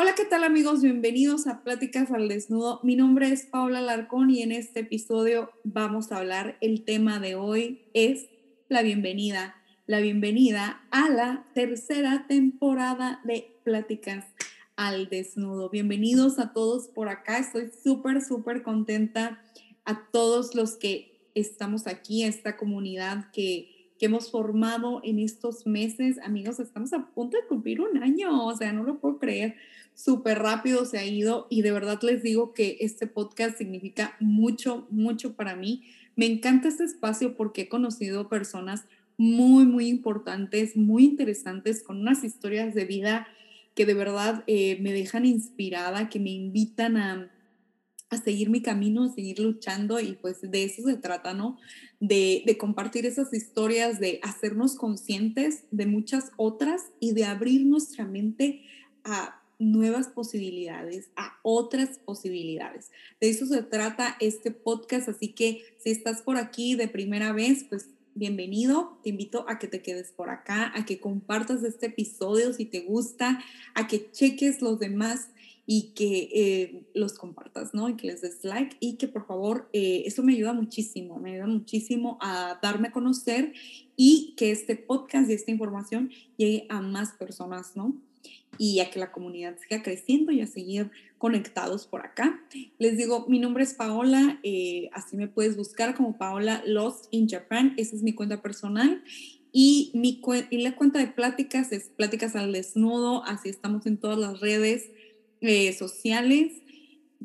Hola, ¿qué tal amigos? Bienvenidos a Pláticas al Desnudo. Mi nombre es Paula Larcón y en este episodio vamos a hablar, el tema de hoy es la bienvenida, la bienvenida a la tercera temporada de Pláticas al Desnudo. Bienvenidos a todos por acá, estoy súper, súper contenta a todos los que estamos aquí, esta comunidad que que hemos formado en estos meses. Amigos, estamos a punto de cumplir un año, o sea, no lo puedo creer súper rápido se ha ido y de verdad les digo que este podcast significa mucho, mucho para mí. Me encanta este espacio porque he conocido personas muy, muy importantes, muy interesantes, con unas historias de vida que de verdad eh, me dejan inspirada, que me invitan a, a seguir mi camino, a seguir luchando y pues de eso se trata, ¿no? De, de, compartir esas historias, de hacernos conscientes de muchas otras y de abrir nuestra mente a nuevas posibilidades, a otras posibilidades. De eso se trata este podcast, así que si estás por aquí de primera vez, pues bienvenido. Te invito a que te quedes por acá, a que compartas este episodio si te gusta, a que cheques los demás y que eh, los compartas, ¿no? Y que les des like y que por favor, eh, eso me ayuda muchísimo, me ayuda muchísimo a darme a conocer y que este podcast y esta información llegue a más personas, ¿no? Y a que la comunidad siga creciendo y a seguir conectados por acá. Les digo, mi nombre es Paola, eh, así me puedes buscar como Paola Lost in Japan, esa es mi cuenta personal. Y, mi y la cuenta de pláticas es Pláticas al Desnudo, así estamos en todas las redes eh, sociales.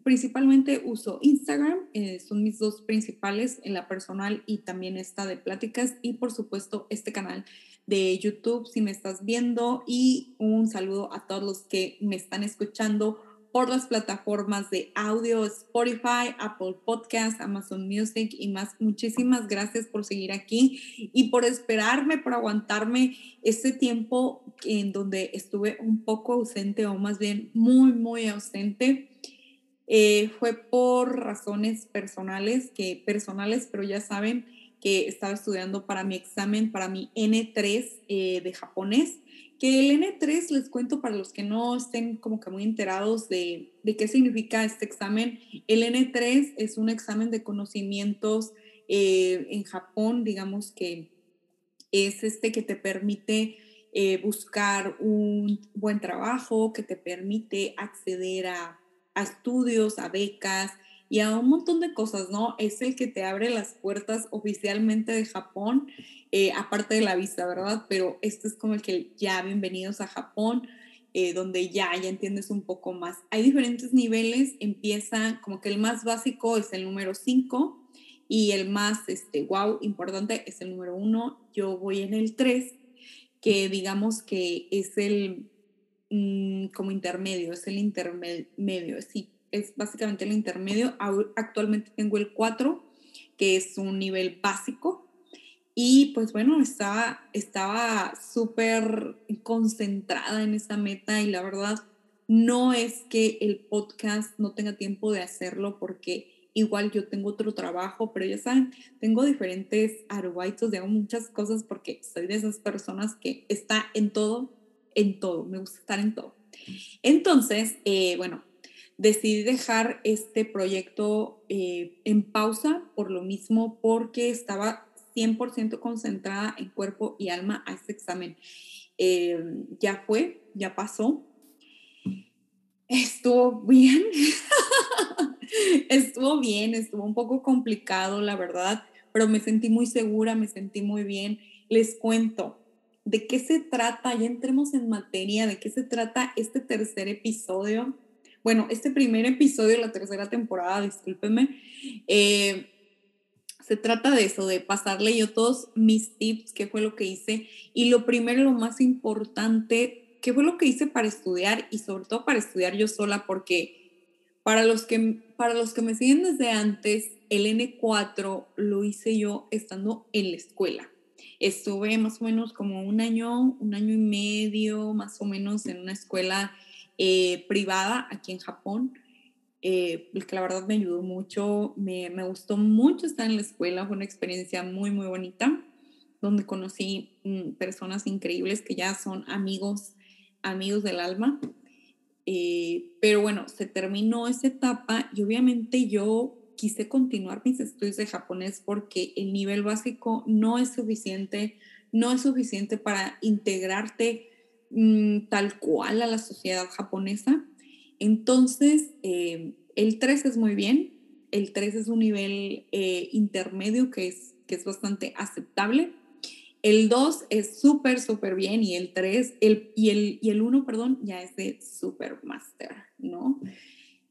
Principalmente uso Instagram, eh, son mis dos principales, en la personal y también esta de pláticas y por supuesto este canal de YouTube si me estás viendo y un saludo a todos los que me están escuchando por las plataformas de audio, Spotify, Apple Podcast, Amazon Music y más. Muchísimas gracias por seguir aquí y por esperarme, por aguantarme este tiempo en donde estuve un poco ausente o más bien muy, muy ausente. Eh, fue por razones personales, que personales, pero ya saben, que estaba estudiando para mi examen, para mi N3 eh, de japonés, que el N3 les cuento para los que no estén como que muy enterados de, de qué significa este examen. El N3 es un examen de conocimientos eh, en Japón, digamos que es este que te permite eh, buscar un buen trabajo, que te permite acceder a, a estudios, a becas, y a un montón de cosas, ¿no? Es el que te abre las puertas oficialmente de Japón, eh, aparte de la visa, ¿verdad? Pero este es como el que ya bienvenidos a Japón, eh, donde ya, ya entiendes un poco más. Hay diferentes niveles, empieza como que el más básico es el número 5 y el más, este, wow, importante es el número 1. Yo voy en el 3, que digamos que es el mm, como intermedio, es el intermedio, sí, es básicamente el intermedio. Actualmente tengo el 4, que es un nivel básico. Y pues bueno, estaba estaba súper concentrada en esa meta y la verdad no es que el podcast no tenga tiempo de hacerlo porque igual yo tengo otro trabajo, pero ya saben, tengo diferentes arubitos de hago muchas cosas porque soy de esas personas que está en todo, en todo, me gusta estar en todo. Entonces, eh, bueno, decidí dejar este proyecto eh, en pausa por lo mismo, porque estaba 100% concentrada en cuerpo y alma a este examen. Eh, ya fue, ya pasó. Estuvo bien, estuvo bien, estuvo un poco complicado, la verdad, pero me sentí muy segura, me sentí muy bien. Les cuento, ¿de qué se trata? Ya entremos en materia, ¿de qué se trata este tercer episodio? Bueno, este primer episodio de la tercera temporada, discúlpeme, eh, se trata de eso, de pasarle yo todos mis tips, qué fue lo que hice y lo primero, lo más importante, qué fue lo que hice para estudiar y sobre todo para estudiar yo sola porque Para los, que, para los que me siguen desde antes, el N4 lo hice yo estando en la escuela. Estuve más o menos como un año, un año y medio, más o menos, en una escuela eh, privada aquí en Japón, eh, que la verdad me ayudó mucho, me, me, gustó mucho estar en la escuela, fue una experiencia muy, muy bonita, donde conocí mm, personas increíbles que ya son amigos, amigos del alma. Eh, pero bueno, se terminó esa etapa y obviamente yo quise continuar mis estudios de japonés porque el nivel básico no es suficiente, no es suficiente para integrarte mm, tal cual a la sociedad japonesa. Entonces, eh, el 3 es muy bien, el 3 es un nivel eh, intermedio que es, que es bastante aceptable. El 2 es súper, súper bien y el 3 el, y, el, y el 1, perdón, ya es de super master, ¿no?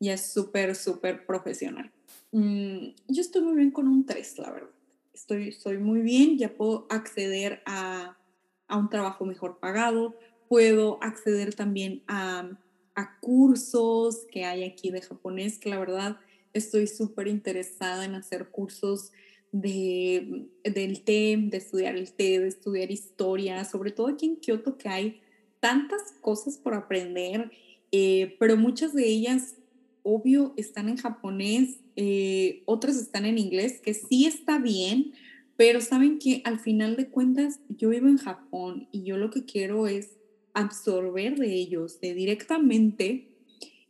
Ya es súper, súper profesional. Mm, yo estoy muy bien con un 3, la verdad. Estoy, estoy muy bien, ya puedo acceder a, a un trabajo mejor pagado, puedo acceder también a, a cursos que hay aquí de japonés, que la verdad estoy súper interesada en hacer cursos de, del té, de estudiar el té, de estudiar historia, sobre todo aquí en Kioto que hay tantas cosas por aprender, eh, pero muchas de ellas, obvio, están en japonés, eh, otras están en inglés, que sí está bien, pero saben que al final de cuentas yo vivo en Japón y yo lo que quiero es absorber de ellos, de directamente,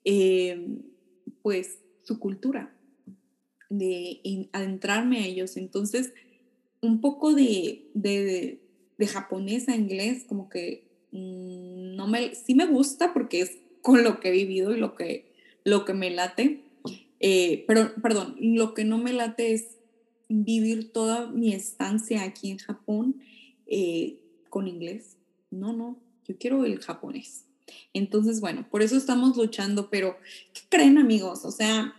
eh, pues su cultura, de adentrarme a ellos. Entonces, un poco de, de, de, japonés a inglés, como que mm, no me, sí me gusta porque es con lo que he vivido y lo que, lo que me late. Eh, pero, perdón, lo que no me late es vivir toda mi estancia aquí en Japón eh, con inglés. No, no, yo quiero el japonés. Entonces, bueno, por eso estamos luchando, pero ¿qué creen amigos? O sea,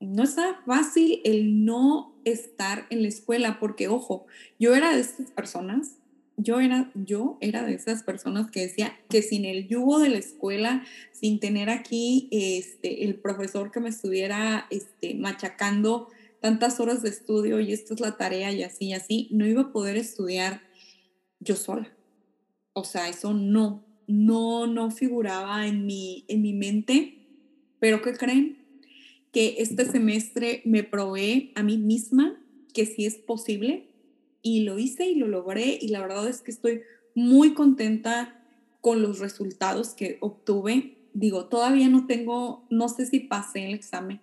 no está fácil el no estar en la escuela, porque ojo, yo era de esas personas, yo era, yo era de esas personas que decía que sin el yugo de la escuela, sin tener aquí este, el profesor que me estuviera este, machacando tantas horas de estudio y esta es la tarea y así y así, no iba a poder estudiar yo sola. O sea, eso no, no, no figuraba en mi, en mi mente, pero ¿qué creen? que este semestre me probé a mí misma que sí es posible y lo hice y lo logré y la verdad es que estoy muy contenta con los resultados que obtuve. Digo, todavía no tengo, no sé si pasé el examen,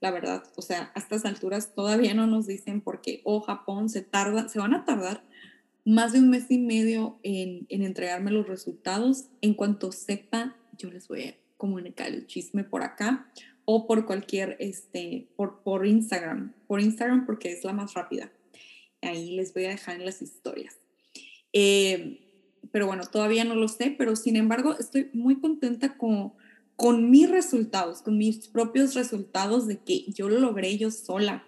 la verdad. O sea, a estas alturas todavía no nos dicen porque, oh, Japón se tarda, se van a tardar más de un mes y medio en, en entregarme los resultados. En cuanto sepa, yo les voy a comunicar el chisme por acá o por cualquier, este, por, por Instagram, por Instagram porque es la más rápida. Ahí les voy a dejar en las historias. Eh, pero bueno, todavía no lo sé, pero sin embargo estoy muy contenta con, con mis resultados, con mis propios resultados de que yo lo logré yo sola.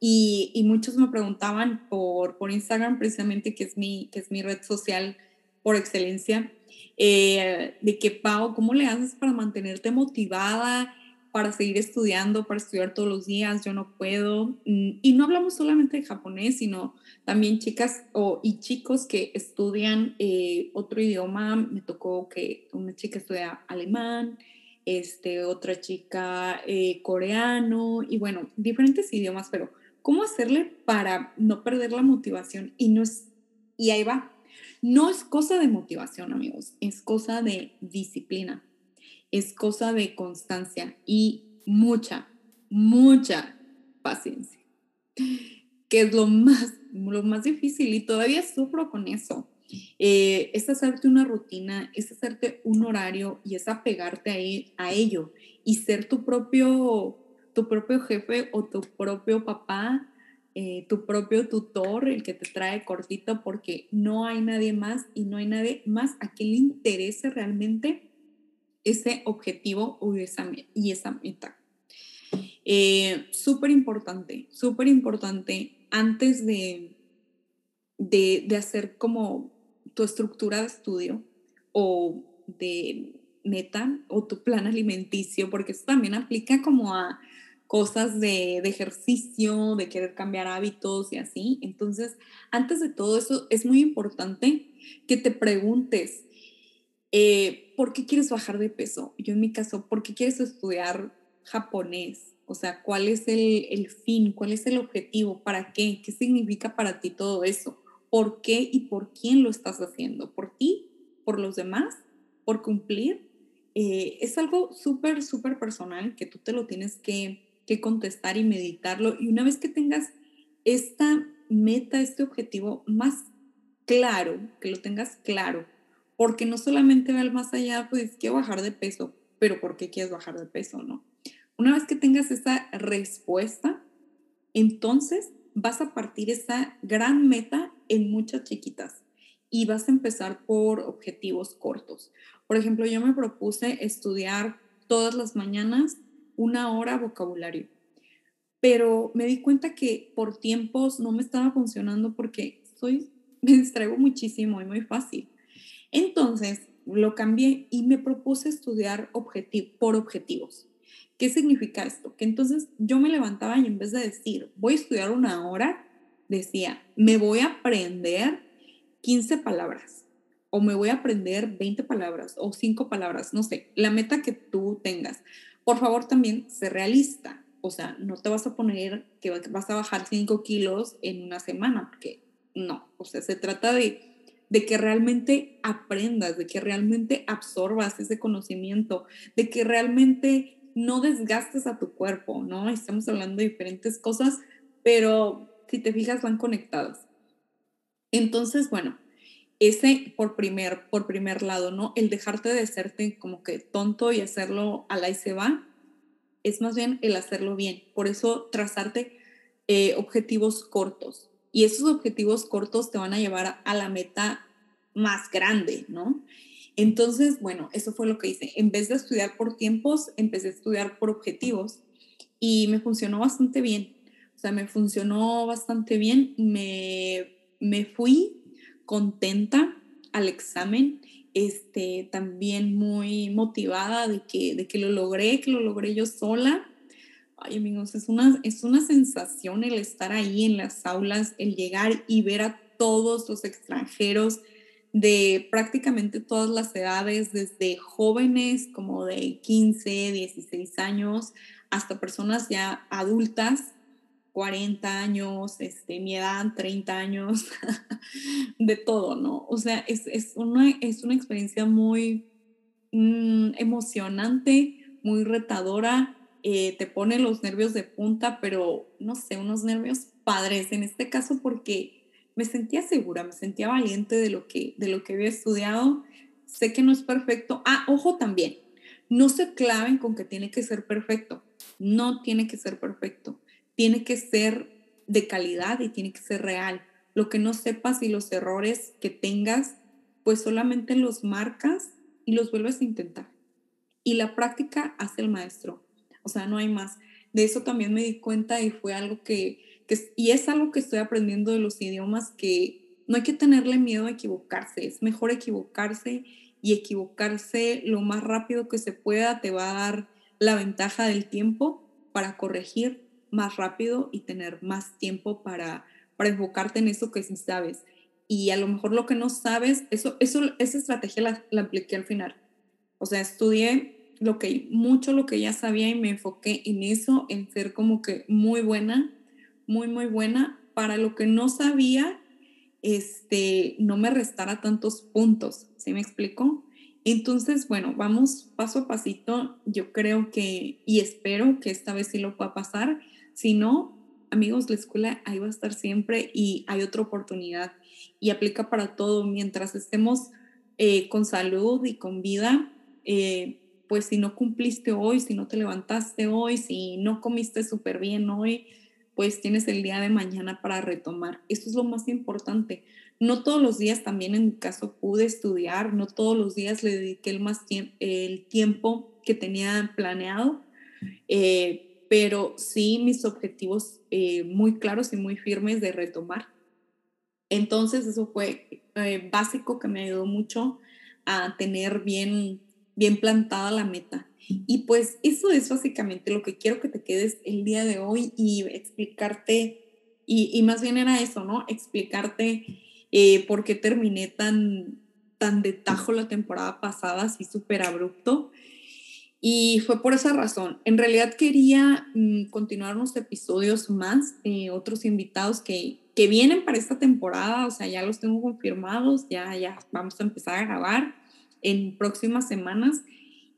Y, y muchos me preguntaban por, por Instagram precisamente, que es, mi, que es mi red social por excelencia, eh, de que, Pau, ¿cómo le haces para mantenerte motivada? para seguir estudiando, para estudiar todos los días, yo no puedo. Mm, y no hablamos solamente de japonés, sino también chicas o, y chicos que estudian eh, otro idioma. Me tocó que una chica estudia alemán, este, otra chica eh, coreano y bueno, diferentes idiomas, pero ¿cómo hacerle para no perder la motivación? Y, no es, y ahí va. No es cosa de motivación, amigos, es cosa de disciplina es cosa de constancia y mucha, mucha paciencia, que es lo más, lo más difícil y todavía sufro con eso. Eh, es hacerte una rutina, es hacerte un horario y es apegarte a, e, a ello y ser tu propio, tu propio jefe o tu propio papá, eh, tu propio tutor, el que te trae cortito, porque no hay nadie más y no hay nadie más a quien le interese realmente ese objetivo o esa, y esa meta. Eh, súper importante, súper importante antes de, de, de, hacer como tu estructura de estudio o de, meta o tu plan alimenticio, porque eso también aplica como a cosas de, de, ejercicio, de querer cambiar hábitos y así. Entonces, antes de todo eso, es muy importante que te preguntes, eh, ¿por qué quieres bajar de peso? Yo en mi caso, ¿por qué quieres estudiar japonés? O sea, ¿cuál es el, el fin? ¿Cuál es el objetivo? ¿Para qué? ¿Qué significa para ti todo eso? ¿Por qué y por quién lo estás haciendo? ¿Por ti? ¿Por los demás? ¿Por cumplir? Eh, es algo súper, súper personal que tú te lo tienes que que contestar y meditarlo. Y una vez que tengas esta meta, este objetivo más claro, que lo tengas claro, porque no solamente va más allá, pues quiero bajar de peso, pero ¿por qué quieres bajar de peso, no? Una vez que tengas esa respuesta, entonces vas a partir esa gran meta en muchas chiquitas y vas a empezar por objetivos cortos. Por ejemplo, yo me propuse estudiar todas las mañanas una hora vocabulario. Pero me di cuenta que por tiempos no me estaba funcionando porque soy, me distraigo muchísimo y muy fácil. Entonces lo cambié y me propuse estudiar por objetivos. ¿Qué significa esto? Que entonces yo me levantaba y en vez de decir, voy a estudiar una hora, decía, me voy a aprender 15 palabras o me voy a aprender 20 palabras o 5 palabras, no sé, la meta que tú tengas. Por favor, también sé realista. O sea, no te vas a poner que vas a bajar 5 kilos en una semana, porque no. O sea, se trata de, de que realmente aprendas, de que realmente absorbas ese conocimiento, de que realmente no desgastes a tu cuerpo, ¿no? Estamos hablando de diferentes cosas, pero si te fijas van conectadas. Entonces, bueno, ese por primer, por primer lado, ¿no? El dejarte de hacerte como que tonto y hacerlo a la y se va, es más bien el hacerlo bien. Por eso trazarte eh, objetivos cortos. Y esos objetivos cortos te van a llevar a la meta más grande, ¿no? Entonces, bueno, eso fue lo que hice. En vez de estudiar por tiempos, empecé a estudiar por objetivos y me funcionó bastante bien. O sea, me funcionó bastante bien. Me, me fui contenta al examen, este, también muy motivada de que, de que lo logré, que lo logré yo sola. Ay, amigos, es una, es una sensación el estar ahí en las aulas, el llegar y ver a todos los extranjeros de prácticamente todas las edades, desde jóvenes como de 15, 16 años, hasta personas ya adultas 40 años, este, mi edad, 30 años, de todo, ¿no? O sea, es, es, una, es una experiencia muy mm, emocionante, muy retadora, eh, te pone los nervios de punta, pero no sé, unos nervios padres en este caso porque me sentía segura, me sentía valiente de lo que, de lo que había estudiado. Sé que no es perfecto. Ah, ojo también, no se claven con que tiene que ser perfecto. No tiene que ser perfecto tiene que ser de calidad y tiene que ser real. Lo que no sepas y los errores que tengas, pues solamente los marcas y los vuelves a intentar. Y la práctica hace el maestro. O sea, no hay más. De eso también me di cuenta y fue algo que, y es algo que estoy aprendiendo de los idiomas que no hay que tenerle miedo a equivocarse. Es mejor equivocarse y equivocarse lo más rápido que se pueda te va a dar la ventaja del tiempo para corregir más rápido y tener más tiempo para, para enfocarte en eso que sí sabes. Y a lo mejor lo que no sabes, eso, eso, esa estrategia la, la apliqué al final. O sea, estudié lo que, mucho lo que ya sabía y me enfoqué en eso, en ser como que muy buena, muy, muy buena. Para lo que no sabía, este, no me restara tantos puntos. ¿Sí me explico? Entonces, bueno, vamos paso a pasito. Yo creo que y espero que esta vez sí lo pueda pasar. Si no, amigos, la escuela ahí va a estar siempre y hay otra oportunidad y aplica para todo. Mientras estemos eh, con salud y con vida, eh, pues si no cumpliste hoy, si no te levantaste hoy, si no comiste súper bien hoy, pues tienes el día de mañana para retomar. Eso es lo más importante. No todos los días también en mi caso pude estudiar, no todos los días le dediqué el, más el tiempo que tenía planeado. Eh, pero sí mis objetivos eh, muy claros y muy firmes de retomar. Entonces eso fue eh, básico que me ayudó mucho a tener bien, bien plantada la meta. Y pues eso es básicamente lo que quiero que te quedes el día de hoy y explicarte, y, más bien era eso, ¿no? Explicarte eh, por qué terminé tan, tan de tajo la temporada pasada, así súper abrupto. Y fue por esa razón. En realidad quería mm, continuar unos episodios más, eh, otros invitados que, que vienen para esta temporada, o sea, ya los tengo confirmados, ya, ya vamos a empezar a grabar en próximas semanas.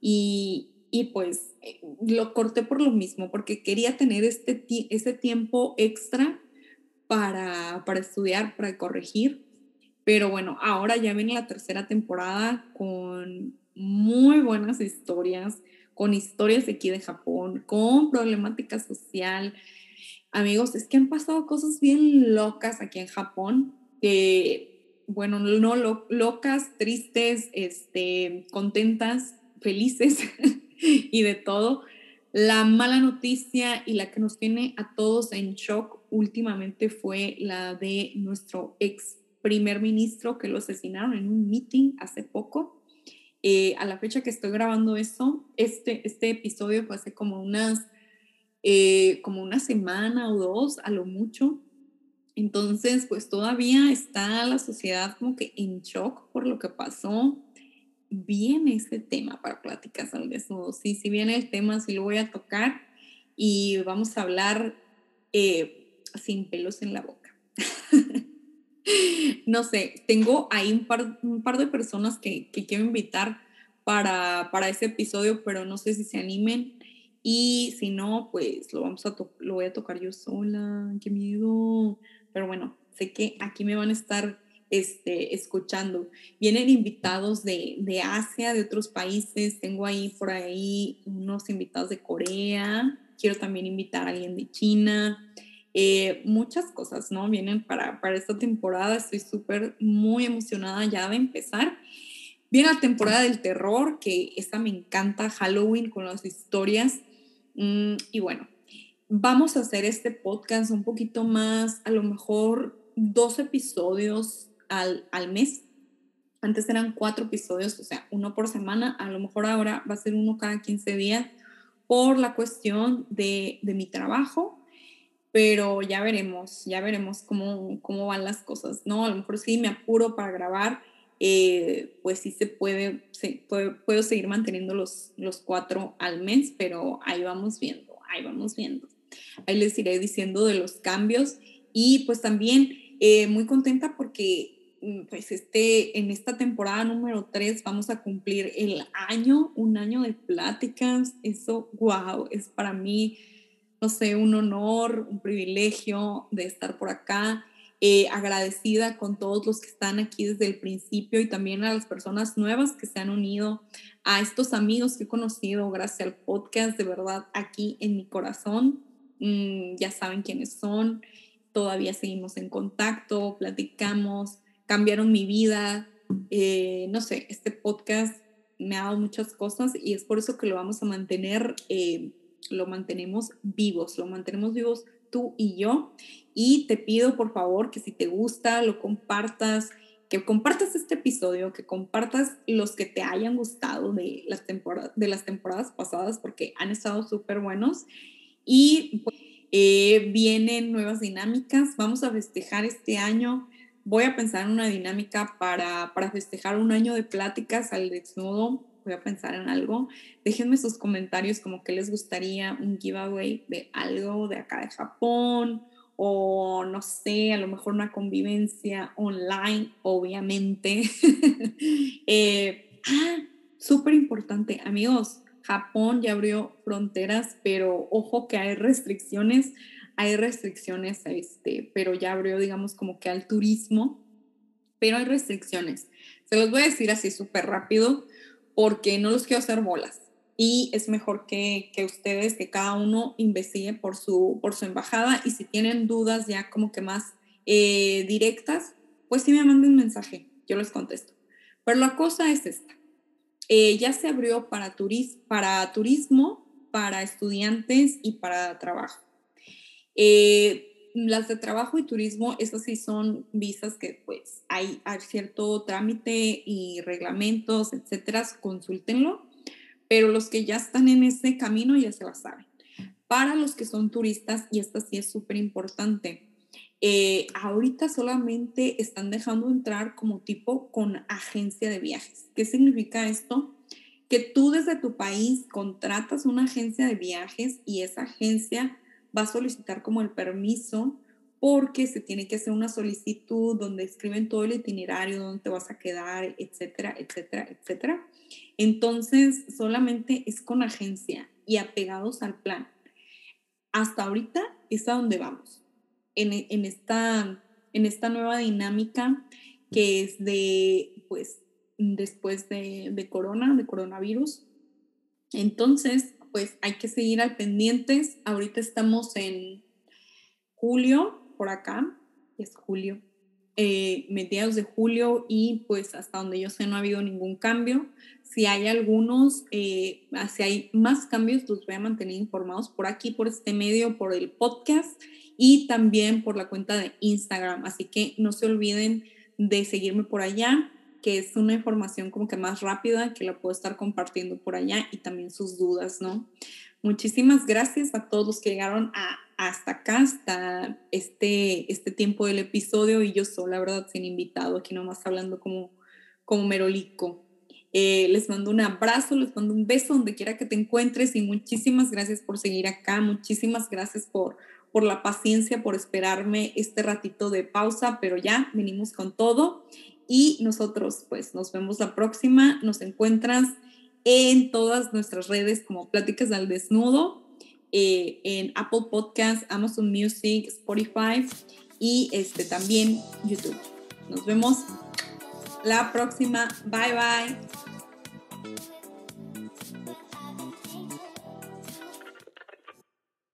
Y, y pues eh, lo corté por lo mismo, porque quería tener este, ese tiempo extra para, para estudiar, para corregir. Pero bueno, ahora ya viene la tercera temporada con muy buenas historias, con historias de aquí de Japón, con problemática social. Amigos, es que han pasado cosas bien locas aquí en Japón, que, bueno, no locas, tristes, este, contentas, felices, y de todo. La mala noticia y la que nos tiene a todos en shock últimamente fue la de nuestro ex primer ministro que lo asesinaron en un meeting hace poco. Eh, a la fecha que estoy grabando esto, este, este episodio fue hace como unas, eh, como una semana o dos, a lo mucho. Entonces, pues todavía está la sociedad como que en shock por lo que pasó viene ese tema para pláticas al desnudo. Sí, si viene el tema, sí lo voy a tocar y vamos a hablar eh, sin pelos en la boca. no sé, tengo ahí un par, un par de personas que, que quiero invitar para, para, ese episodio, pero no sé si se animen. Y si no, pues lo, vamos a lo voy a tocar yo sola. Qué miedo. Pero bueno, sé que aquí me van a estar este, escuchando. Vienen invitados de, de, Asia, de otros países. Tengo ahí por ahí unos invitados de Corea. Quiero también invitar a alguien de China. Eh, muchas cosas, ¿no? Vienen para, para esta temporada. Estoy súper, muy emocionada ya de empezar. Viene la temporada del terror, que esta me encanta, Halloween con las historias. Mm, y bueno, vamos a hacer este podcast un poquito más, a lo mejor dos episodios al, al mes. Antes eran cuatro episodios, o sea, uno por semana. A lo mejor ahora va a ser uno cada 15 días por la cuestión de, de mi trabajo, pero ya veremos, ya veremos cómo, cómo van las cosas, ¿no? A lo mejor sí me apuro para grabar, eh, pues sí se puede, se puede, puedo seguir manteniendo los, los cuatro al mes, pero ahí vamos viendo, ahí vamos viendo. Ahí les iré diciendo de los cambios y pues también eh, muy contenta porque Mm, pues este, en esta temporada número 3 vamos a cumplir el año, un año de pláticas. Eso, wow, es para mí, no sé, un honor, un privilegio de estar por acá. Eh, agradecida con todos los que están aquí desde el principio y también a las personas nuevas que se han unido, a estos amigos que he conocido gracias al podcast, de verdad, aquí en mi corazón. Mm, ya saben quiénes son, todavía seguimos en contacto, platicamos, cambiaron mi vida. Eh, no sé, este podcast me ha dado muchas cosas y es por eso que lo vamos a mantener, eh, lo mantenemos vivos, lo mantenemos vivos tú y yo. Y te pido por favor que si te gusta, lo compartas, que compartas este episodio, que compartas los que te hayan gustado de las, temporadas, de las temporadas pasadas porque han estado súper buenos. Y pues, eh, vienen nuevas dinámicas, vamos a festejar este año voy a pensar en una dinámica para, para festejar un año de pláticas al desnudo. Voy a pensar en algo. Déjenme sus comentarios como que les gustaría un giveaway de algo de acá de Japón o no sé, a lo mejor una convivencia online, obviamente. eh, ah, súper importante, amigos. Japón ya abrió fronteras, pero ojo que hay restricciones hay restricciones, este, pero ya abrió, digamos, como que al turismo, pero hay restricciones. Se los voy a decir así súper rápido porque no los quiero hacer bolas. Y es mejor que, que, ustedes, que cada uno investigue por su, por su embajada y si tienen dudas ya como que más eh, directas, pues sí me manden un mensaje, yo les contesto. Pero la cosa es esta. Eh, ya se abrió para, turis para turismo, para estudiantes y para trabajo. Eh, las de trabajo y turismo, esas sí son visas que pues hay, cierto trámite y reglamentos, etcétera, consúltenlo. pero los que ya están en ese camino ya se la saben. Para los que son turistas, y esta sí es súper importante, eh, ahorita solamente están dejando entrar como tipo con agencia de viajes. ¿Qué significa esto? Que tú desde tu país contratas una agencia de viajes y esa agencia va a solicitar como el permiso porque se tiene que hacer una solicitud donde escriben todo el itinerario, dónde te vas a quedar, etcétera, etcétera, etcétera. Entonces, solamente es con agencia y apegados al plan. Hasta ahorita es a donde vamos, en, en, esta, en esta nueva dinámica que es de, pues, después de, de corona, de coronavirus. Entonces, pues hay que seguir al pendientes. Ahorita estamos en julio, por acá, es julio, eh, mediados de julio y pues hasta donde yo sé no ha habido ningún cambio. Si hay algunos, eh, si hay más cambios, los voy a mantener informados por aquí, por este medio, por el podcast y también por la cuenta de Instagram. Así que no se olviden de seguirme por allá, que es una información como que más rápida, que la puedo estar compartiendo por allá y también sus dudas, ¿no? Muchísimas gracias a todos los que llegaron a hasta acá, hasta este, este tiempo del episodio y yo sola, la verdad, sin invitado, aquí nomás hablando como, como merolico. Eh, les mando un abrazo, les mando un beso donde quiera que te encuentres y muchísimas gracias por seguir acá, muchísimas gracias por, por la paciencia, por esperarme este ratito de pausa, pero ya venimos con todo y nosotros pues nos vemos la próxima, nos encuentras en todas nuestras redes como Pláticas al Desnudo eh, en Apple Podcasts, Amazon Music, Spotify y este, también YouTube. Nos vemos la próxima. Bye bye.